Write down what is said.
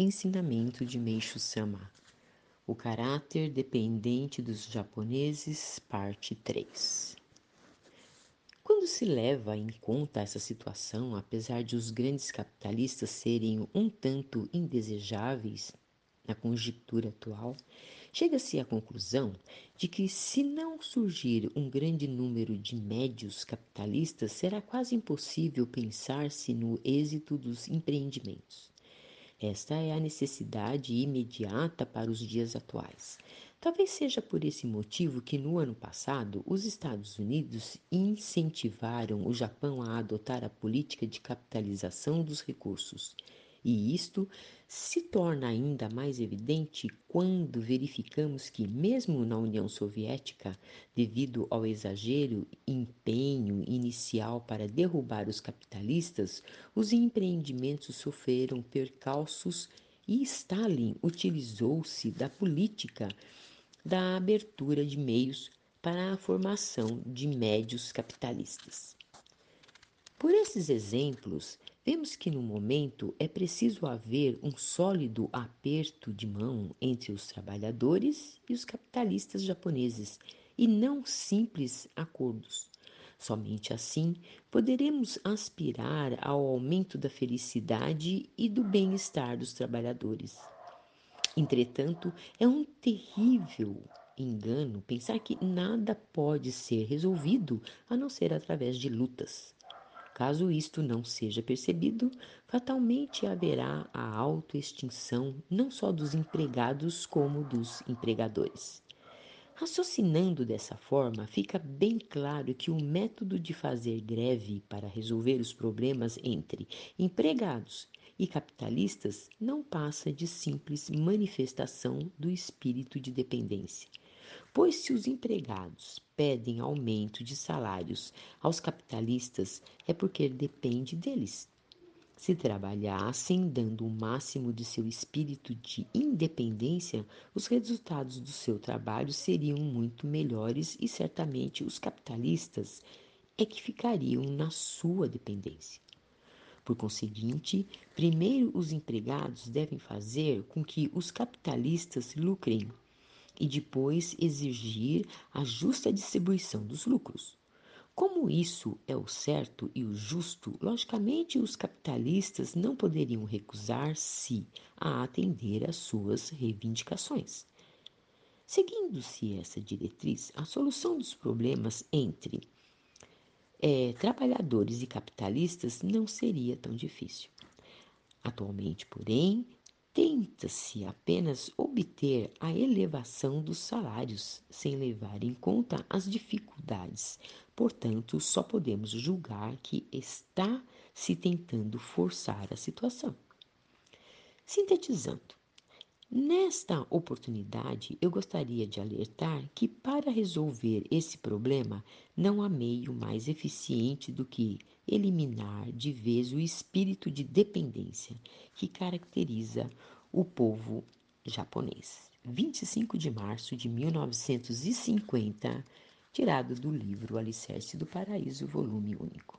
Ensinamento de Meishu Sama. O caráter dependente dos japoneses, parte 3. Quando se leva em conta essa situação, apesar de os grandes capitalistas serem um tanto indesejáveis na conjuntura atual, chega-se à conclusão de que, se não surgir um grande número de médios capitalistas, será quase impossível pensar-se no êxito dos empreendimentos. Esta é a necessidade imediata para os dias atuais. Talvez seja por esse motivo que no ano passado os Estados Unidos incentivaram o Japão a adotar a política de capitalização dos recursos. E isto se torna ainda mais evidente quando verificamos que, mesmo na União Soviética, devido ao exagero empenho inicial para derrubar os capitalistas, os empreendimentos sofreram percalços e Stalin utilizou-se da política da abertura de meios para a formação de médios capitalistas. Por esses exemplos, Vemos que no momento é preciso haver um sólido aperto de mão entre os trabalhadores e os capitalistas japoneses e não simples acordos. Somente assim poderemos aspirar ao aumento da felicidade e do bem-estar dos trabalhadores. Entretanto, é um terrível engano pensar que nada pode ser resolvido a não ser através de lutas. Caso isto não seja percebido, fatalmente haverá a autoextinção não só dos empregados como dos empregadores. Raciocinando dessa forma, fica bem claro que o método de fazer greve para resolver os problemas entre empregados e capitalistas não passa de simples manifestação do espírito de dependência. Pois se os empregados pedem aumento de salários aos capitalistas é porque depende deles. Se trabalhassem dando o máximo de seu espírito de independência, os resultados do seu trabalho seriam muito melhores e certamente os capitalistas é que ficariam na sua dependência. Por conseguinte, primeiro os empregados devem fazer com que os capitalistas lucrem e depois exigir a justa distribuição dos lucros. Como isso é o certo e o justo, logicamente os capitalistas não poderiam recusar-se a atender às suas reivindicações. Seguindo-se essa diretriz, a solução dos problemas entre é, trabalhadores e capitalistas não seria tão difícil. Atualmente, porém, Tenta-se apenas obter a elevação dos salários, sem levar em conta as dificuldades. Portanto, só podemos julgar que está se tentando forçar a situação. Sintetizando, nesta oportunidade eu gostaria de alertar que para resolver esse problema não há meio mais eficiente do que eliminar de vez o espírito de dependência que caracteriza o povo japonês. 25 de março de 1950, tirado do livro Alicerce do Paraíso, volume único.